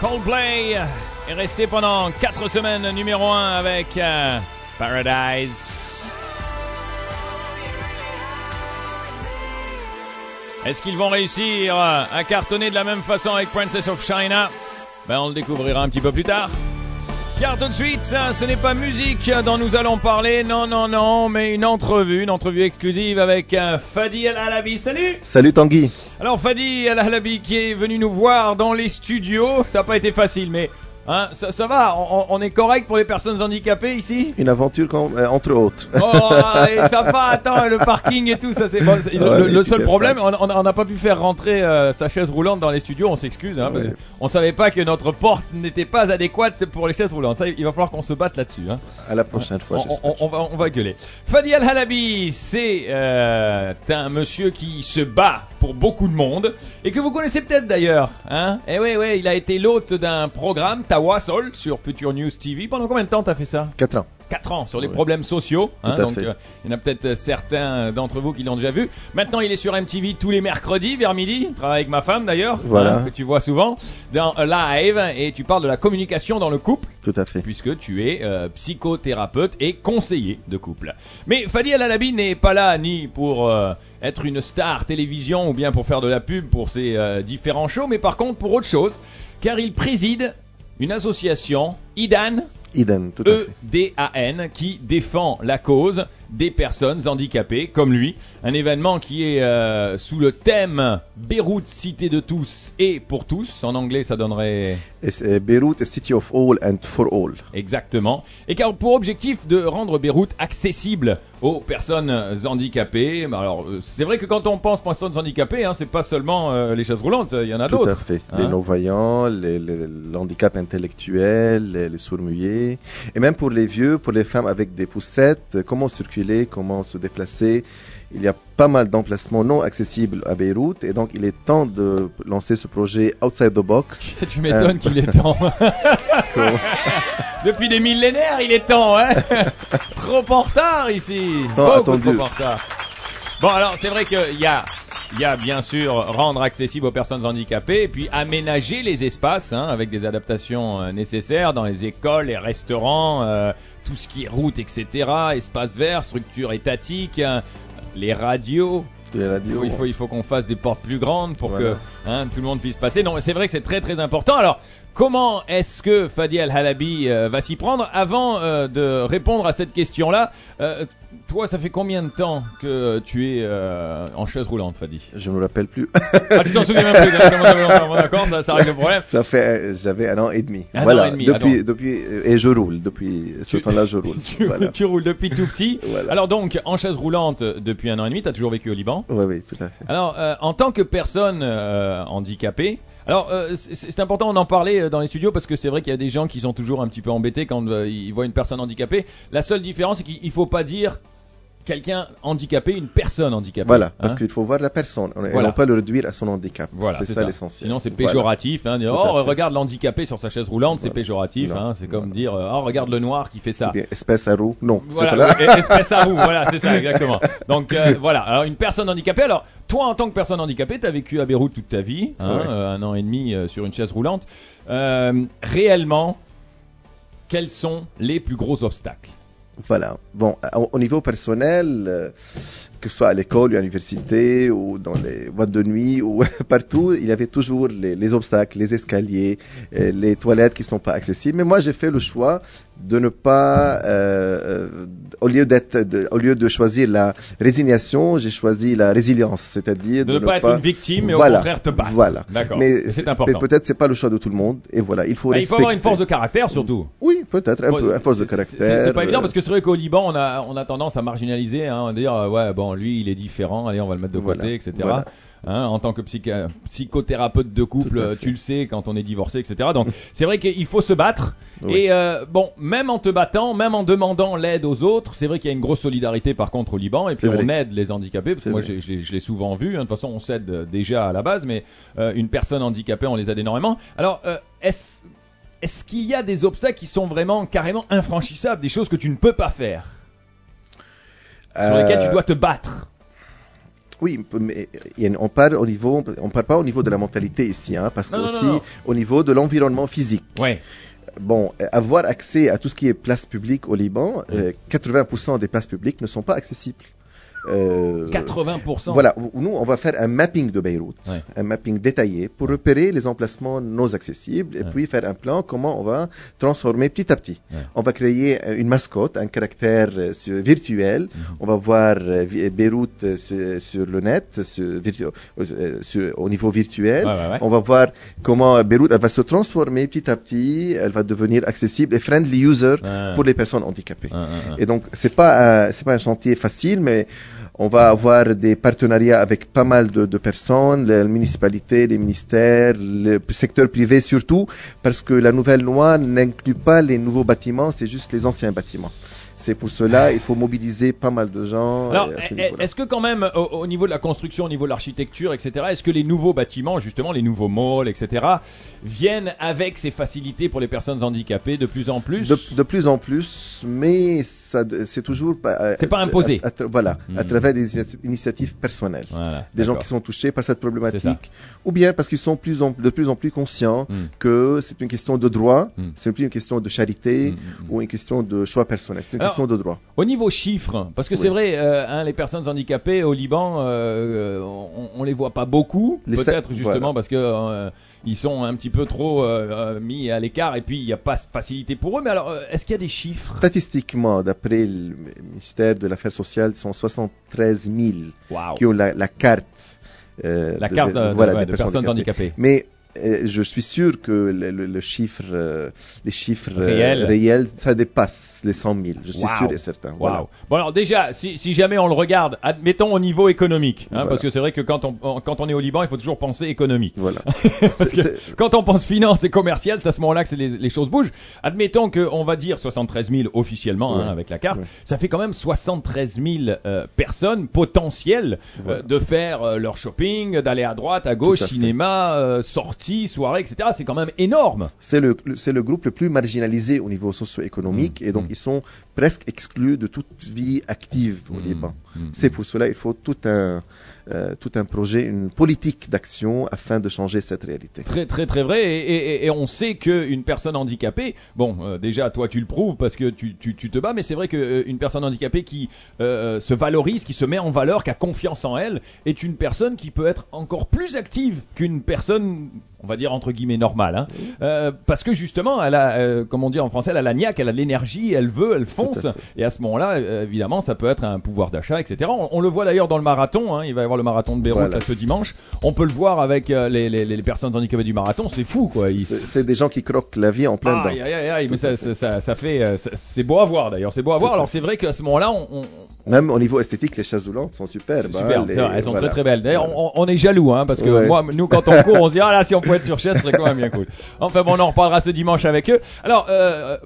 Coldplay est resté pendant 4 semaines numéro 1 avec euh, Paradise. Est-ce qu'ils vont réussir à cartonner de la même façon avec Princess of China? Ben on le découvrira un petit peu plus tard. Car tout de suite, ça, ce n'est pas musique dont nous allons parler, non, non, non, mais une entrevue, une entrevue exclusive avec euh, Fadi El Halabi. Salut! Salut Tanguy. Alors Fadi El Halabi qui est venu nous voir dans les studios, ça n'a pas été facile, mais Hein, ça, ça, va, on, on, est correct pour les personnes handicapées ici Une aventure comme, euh, entre autres. Oh, allez, ça va, attends, le parking et tout, ça c'est bon, le, le, seul problème, on n'a pas pu faire rentrer euh, sa chaise roulante dans les studios, on s'excuse, hein, ouais. on savait pas que notre porte n'était pas adéquate pour les chaises roulantes. Ça, il va falloir qu'on se batte là-dessus. Hein. À la prochaine fois, on, on, va, on va gueuler. Fadi Al Halabi, c'est euh, un monsieur qui se bat pour beaucoup de monde et que vous connaissez peut-être d'ailleurs. Hein et oui, oui, il a été l'hôte d'un programme Tawasol sur Future News TV. Pendant combien de temps t'as fait ça? 4 ans. 4 ans sur les oui. problèmes sociaux. Hein, donc euh, il y en a peut-être certains d'entre vous qui l'ont déjà vu. Maintenant, il est sur MTV tous les mercredis vers midi. Il travaille avec ma femme d'ailleurs, voilà. hein, que tu vois souvent dans Live et tu parles de la communication dans le couple. Tout à fait. Puisque tu es euh, psychothérapeute et conseiller de couple. Mais Fadi El Alabi n'est pas là ni pour euh, être une star télévision ou bien pour faire de la pub pour ses euh, différents shows, mais par contre pour autre chose, car il préside une association, IDAN, Iden, tout à fait. E-D-A-N, qui défend la cause des personnes handicapées comme lui. Un événement qui est euh, sous le thème Beyrouth, cité de tous et pour tous. En anglais, ça donnerait. Beyrouth, city of all and for all. Exactement. Et car pour objectif de rendre Beyrouth accessible aux personnes handicapées. Alors, c'est vrai que quand on pense personnes handicapées, hein, c'est pas seulement euh, les chaises roulantes, il y en a d'autres. Tout à fait. Hein? Les non-voyants, handicaps intellectuels, les, les sourds-muets. Et même pour les vieux, pour les femmes avec des poussettes, comment circuler, comment se déplacer. Il y a pas mal d'emplacements non accessibles à Beyrouth et donc il est temps de lancer ce projet outside the box. tu m'étonnes euh... qu'il est temps. Depuis des millénaires, il est temps, hein Trop en retard ici. Tant Beaucoup attendu. trop en retard. Bon, alors c'est vrai qu'il y a il y a bien sûr rendre accessible aux personnes handicapées et puis aménager les espaces hein, avec des adaptations euh, nécessaires dans les écoles, les restaurants, euh, tout ce qui est route, etc. Espaces verts, structure étatique, euh, les radios. Les radios. Il faut, il faut qu'on fasse des portes plus grandes pour voilà. que hein, tout le monde puisse passer. Non, c'est vrai que c'est très très important. Alors, comment est-ce que Fadi Al Halabi euh, va s'y prendre Avant euh, de répondre à cette question-là, euh, toi, ça fait combien de temps que tu es en chaise roulante, Fadi? Je me rappelle plus. ah, tu t'en souviens même plus D'accord, ça, ça règle le problème. Ça fait, j'avais un an et demi. Un voilà. an et demi. Depuis, Attends. depuis, et je roule depuis ce temps-là, je roule. tu, voilà. tu, roules depuis tout petit. voilà. Alors donc, en chaise roulante depuis un an et demi, tu as toujours vécu au Liban? Oui, oui, tout à fait. Alors, en tant que personne handicapée. Alors, euh, c'est important d'en parler euh, dans les studios parce que c'est vrai qu'il y a des gens qui sont toujours un petit peu embêtés quand euh, ils voient une personne handicapée. La seule différence, c'est qu'il faut pas dire quelqu'un handicapé, une personne handicapée. Voilà, parce hein qu'il faut voir la personne et Voilà. non pas le réduire à son handicap. Voilà, c'est ça, l'essentiel. Sinon, c'est Voilà. péjoratif. Hein, dire, oh, regarde l'handicapé sur sa chaise roulante, c'est péjoratif. Hein, c'est comme dire, euh, oh, regarde le noir qui fait ça. Bien espèce à roue. Non, c'est pas Voilà, là. oui, espèce à roue, voilà, c'est ça, exactement. Donc euh, voilà, alors une personne handicapée, alors toi en tant que personne handicapée, tu as vécu à Beyrouth toute ta vie, hein, Ouais. euh, un an et demi euh, sur une chaise roulante. Réellement, quels sont les plus gros obstacles? Voilà. Bon, au, au niveau personnel, euh, que ce soit à l'école, à l'université ou dans les boîtes de nuit ou partout, il y avait toujours les, les obstacles, les escaliers, euh, les toilettes qui sont pas accessibles. Mais moi, j'ai fait le choix de ne pas, euh, euh, au lieu d'être, de, au lieu de choisir la résignation, j'ai choisi la résilience, c'est-à-dire De ne pas être une victime, mais Voilà. au contraire te battre. Voilà. D'accord. Mais c'est important. mais peut-être c'est pas le choix de tout le monde. Et voilà, il faut Ah, il faut avoir une force de caractère surtout. Oui, peut-être un Bon, peu, une force de caractère. C'est pas évident euh, parce que c'est vrai qu'au Liban, on a, on a tendance à marginaliser, hein, à dire euh, ouais bon lui il est différent, allez on va le mettre de Voilà, côté, etc. voilà. Hein, en tant que psychothérapeute de couple, tu le sais quand on est divorcé, etc. Donc c'est vrai qu'il faut se battre. Oui. Et euh, bon, même en te battant, même en demandant l'aide aux autres, c'est vrai qu'il y a une grosse solidarité par contre au Liban. Et puis on aide les handicapés. Parce que moi je l'ai souvent vu. hein. De toute façon on s'aide déjà à la base, mais euh, une personne handicapée on les aide énormément. Alors euh, est-ce est-ce qu'il y a des obstacles qui sont vraiment carrément infranchissables, des choses que tu ne peux pas faire, sur lesquelles tu euh, dois te battre? Oui, mais euh, on parle au niveau, on parle pas au niveau de la mentalité ici, hein, parce que aussi au niveau de l'environnement physique. Ouais. Bon, euh, avoir accès à tout ce qui est place publique au Liban, 80% des places publiques ne sont pas accessibles. 80%. Euh, voilà, nous on va faire un mapping de Beyrouth, un mapping détaillé pour repérer les emplacements non accessibles et puis faire un plan comment on va transformer petit à petit. On va créer une mascotte, un caractère euh, virtuel. Mhm. On va voir euh, Beyrouth sur, le net, au niveau virtuel. on va voir comment Beyrouth va se transformer petit à petit. Elle va devenir accessible et friendly user pour les personnes handicapées. Et donc c'est pas c'est pas un chantier facile, mais on va avoir des partenariats avec pas mal de, personnes, les municipalités, les ministères, le secteur privé surtout, parce que la nouvelle loi n'inclut pas les nouveaux bâtiments, c'est juste les anciens bâtiments. C'est pour cela il faut mobiliser pas mal de gens. Alors, est-ce que quand même, au, niveau de la construction, au niveau de l'architecture, etc., est-ce que les nouveaux bâtiments, justement, les nouveaux malls, etc., viennent avec ces facilités pour les personnes handicapées de plus en plus De, plus en plus, mais c'est toujours. Euh, c'est pas imposé. voilà, à hmm. travers des initiatives personnelles, des gens qui sont touchés par cette problématique, ou bien parce qu'ils sont plus de plus en plus conscients hmm. que c'est une question de droit, hmm. c'est plus une question de charité ou une question de choix personnel de droit. Au niveau chiffres, parce que c'est vrai, euh, hein, les personnes handicapées au Liban, euh, on, ne les voit pas beaucoup, peut-être justement parce que euh, ils sont un petit peu trop mis à l'écart et puis il n'y a pas facilité pour eux. Mais alors, est-ce qu'il y a des chiffres? Statistiquement, d'après le ministère de l'Affaires sociales, ce sont 73 000 qui ont la, carte. la carte de, des personnes handicapées. Mais je suis sûr que le, chiffre, euh, les chiffres euh, réels. ça dépasse les 100 000. Je suis sûr et certain. Bon alors déjà, si, jamais on le regarde, admettons au niveau économique, hein, parce que c'est vrai que quand on, quand on est au Liban, il faut toujours penser économique. Voilà. quand on pense finance et commercial, c'est à ce moment-là que les, les, choses bougent. Admettons qu'on va dire 73 000 officiellement hein, avec la carte, ça fait quand même 73 000 euh, personnes potentielles de faire leur shopping, d'aller à droite, à gauche, cinéma, sortir soirée, etc. C'est quand même énorme. C'est le, c'est le groupe le plus marginalisé au niveau socio-économique mmh. et donc mmh. ils sont presque exclus de toute vie active au mmh. Liban. C'est pour cela qu'il faut tout un, euh, tout un projet, une politique d'action afin de changer cette réalité. Très très très vrai et, on sait qu'une personne handicapée, bon euh, déjà toi tu le prouves parce que tu, tu, te bats, mais c'est vrai qu'une euh, personne handicapée qui se valorise, qui se met en valeur, qui a confiance en elle, est une personne qui peut être encore plus active qu'une personne on va dire entre guillemets normale, hein. parce que justement, elle a, comme on dit en français, elle a la niaque, elle a l'énergie, elle veut, elle fonce, et à ce moment-là, évidemment, ça peut être un pouvoir d'achat, etc. On, le voit d'ailleurs dans le marathon, hein. il va y avoir le marathon de Beyrouth ce dimanche. On peut le voir avec euh, les, les, les, personnes handicapées du marathon, c'est fou quoi. C'est des gens qui croquent la vie en plein dedans. mais ça, ça, ça, fait, euh, c'est beau à voir d'ailleurs, c'est beau à voir. Alors c'est vrai qu'à ce moment-là, on, même au niveau esthétique, les chaises roulantes sont superbes. Super, hein, elles sont très très belles. D'ailleurs, on, est jaloux, hein, parce que moi, nous, quand on court, on se dit ah là, si on pouvait sur chaise, serait quand même bien cool. Enfin bon, on en reparlera ce dimanche avec eux. Alors, euh,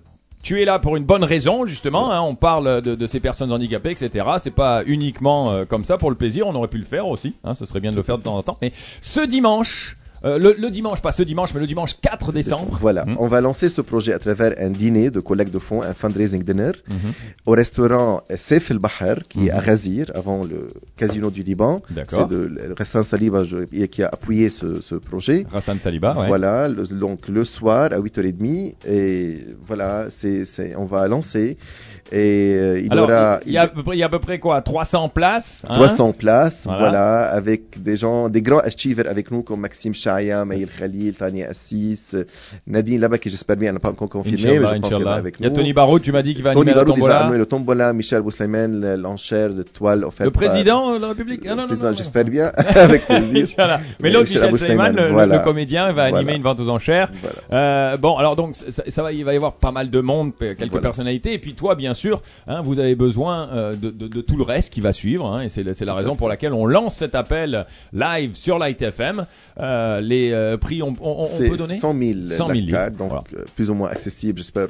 tu es là pour une bonne raison, justement. Hein, on parle de, ces personnes handicapées, etc. C'est pas uniquement euh, comme ça pour le plaisir. On aurait pu le faire aussi. Hein, ce serait bien de le faire de temps en temps. Mais ce dimanche, euh, le, dimanche, pas ce dimanche, mais le dimanche 4 décembre. Voilà, hmm. on va lancer ce projet à travers un dîner de collecte de fonds, un fundraising dinner, hmm. au restaurant Sef El Bahar, qui est à Ghazir, hmm. avant le casino du Liban. C'est de Hassan Saliba qui a appuyé ce, projet. Hassan Saliba, ouais. Voilà, donc le soir à 8h30, et voilà, c'est, on va lancer. Et euh, il aura. Il y, a à peu près, il y a à peu près quoi 300 places 300 hein? places, voilà. avec des gens, des grands achievers avec nous comme Maxime Chaya, Maïl Khalil, Tania Assis, Nadine là-bas qui j'espère bien n'a pas encore confirmé, mais je pense qu'elle est avec nous. Il y a Tony Barraud, tu m'as dit qu'il va animer le tombola. va animer le tombola, Michel Bouslaymen, l'enchère de toile offerte Le président de la République. Ah, non, non, non, j'espère bien, avec plaisir. Mais l'autre, Michel Bouslayman, le, comédien, va animer une vente aux enchères. Euh, bon, alors donc, ça, va, il va y avoir pas mal de monde, quelques personnalités, et puis toi, bien sûr, hein, vous avez besoin euh, de, de, de, tout le reste qui va suivre, hein, et c'est la raison pour laquelle on lance cet appel live sur Light FM. Euh, les euh, prix, on, on, on peut donner 100 000, 100 000 carte, donc euh, plus ou moins accessible, j'espère,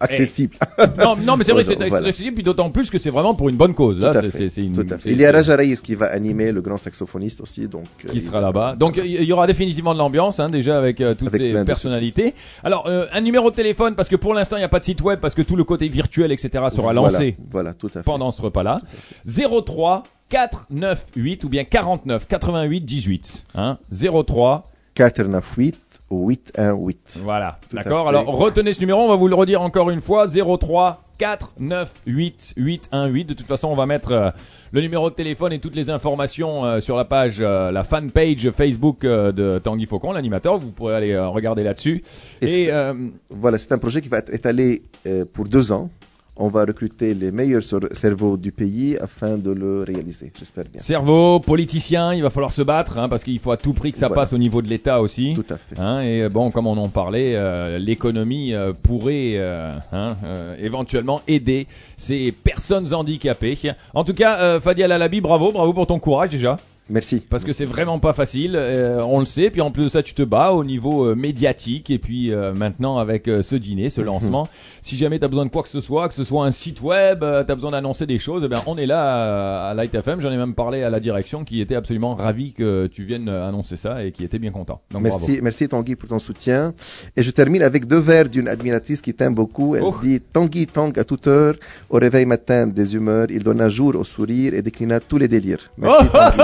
accessible. non, non, mais c'est vrai, c'est accessible, puis d'autant plus que c'est vraiment pour une bonne cause. Là, c'est une, Il y a Raja Reyes qui va animer, le grand saxophoniste aussi, donc qui sera là-bas. Donc il y aura définitivement de l'ambiance, hein, déjà avec toutes ces personnalités. Alors un numéro de téléphone parce que pour l'instant il n'y a pas de site web parce que tout le côté virtuel etc sera lancé voilà, tout à fait. pendant ce repas-là. 03 498 ou bien 49 88 18. Hein 03 498 818. Voilà, d'accord. Alors retenez ce numéro, on va vous le redire encore une fois 03 498 818. De toute façon, on va mettre euh, le numéro de téléphone et toutes les informations euh, sur la page, euh, la fan page Facebook de Tanguy Faucon, l'animateur. Vous pourrez aller regarder là-dessus. Et Voilà, c'est un projet qui va être étalé pour deux ans. On va recruter les meilleurs cer- cerveaux du pays afin de le réaliser, j'espère bien. cerveau, politicien, il va falloir se battre hein, parce qu'il faut à tout prix que ça Voilà. passe au niveau de l'État aussi. Tout à fait. Hein, et bon, comme on en parlait, euh, l'économie euh, pourrait euh, hein, éventuellement aider ces personnes handicapées. En tout cas, euh, Fadi Alalabi, bravo, bravo pour ton courage déjà, Merci. parce que c'est vraiment pas facile. euh, on le sait. Puis en plus de ça, tu te bats au niveau euh, médiatique. Et puis euh, maintenant, avec euh, ce dîner, ce lancement, si jamais tu as besoin de quoi que ce soit, que ce soit un site web, tu as besoin d'annoncer des choses, eh bien, on est là euh, à Light FM. J'en ai même parlé à la direction qui était absolument ravi que tu viennes euh, annoncer ça et qui était bien content. Donc bravo. Merci, merci Tanguy pour ton soutien. Et je termine avec deux vers d'une admiratrice qui t'aime beaucoup. Elle Oh. dit Tanguy Tang à toute heure, au réveil matin des humeurs, il donna jour au sourire et déclina tous les délires. Merci Tanguy.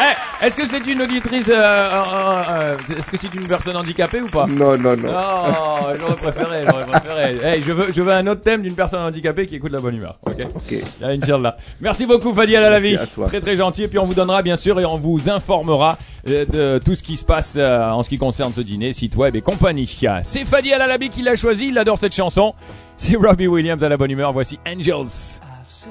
Eh, Est-ce que c'est une auditrice euh, euh, euh, euh, Est-ce que c'est une personne handicapée ou pas? Non, non, non. Non, j'aurais préféré, j'aurais préféré. Eh, je veux, je veux un autre thème d'une personne handicapée qui écoute la bonne humeur. Ok? Ok. Ya Inch'Allah. Merci beaucoup Fadi Alalavi. Merci à toi. Très très gentil. Et puis on vous donnera bien sûr et on vous informera euh, de tout ce qui se passe euh, en ce qui concerne ce dîner, site web et compagnie. C'est Fadi Alalabi qui l'a choisi. Il adore cette chanson. C'est Robbie Williams à la bonne humeur. Voici Angels. I sit